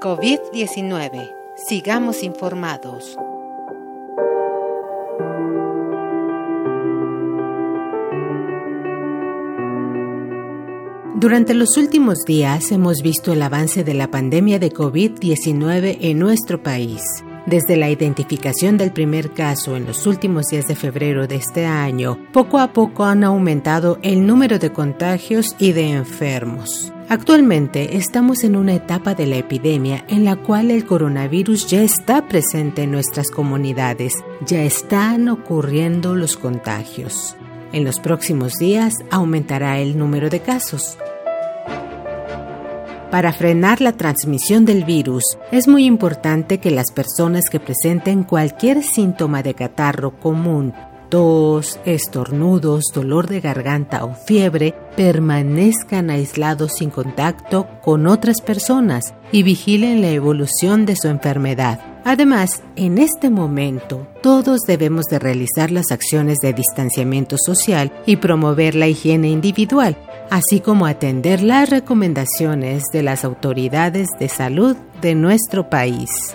COVID-19. Sigamos informados. Durante los últimos días hemos visto el avance de la pandemia de COVID-19 en nuestro país. Desde la identificación del primer caso en los últimos días de febrero de este año, poco a poco han aumentado el número de contagios y de enfermos. Actualmente estamos en una etapa de la epidemia en la cual el coronavirus ya está presente en nuestras comunidades, ya están ocurriendo los contagios. En los próximos días aumentará el número de casos. Para frenar la transmisión del virus, es muy importante que las personas que presenten cualquier síntoma de catarro común, tos, estornudos, dolor de garganta o fiebre, permanezcan aislados sin contacto con otras personas y vigilen la evolución de su enfermedad. Además, en este momento, todos debemos de realizar las acciones de distanciamiento social y promover la higiene individual, así como atender las recomendaciones de las autoridades de salud de nuestro país.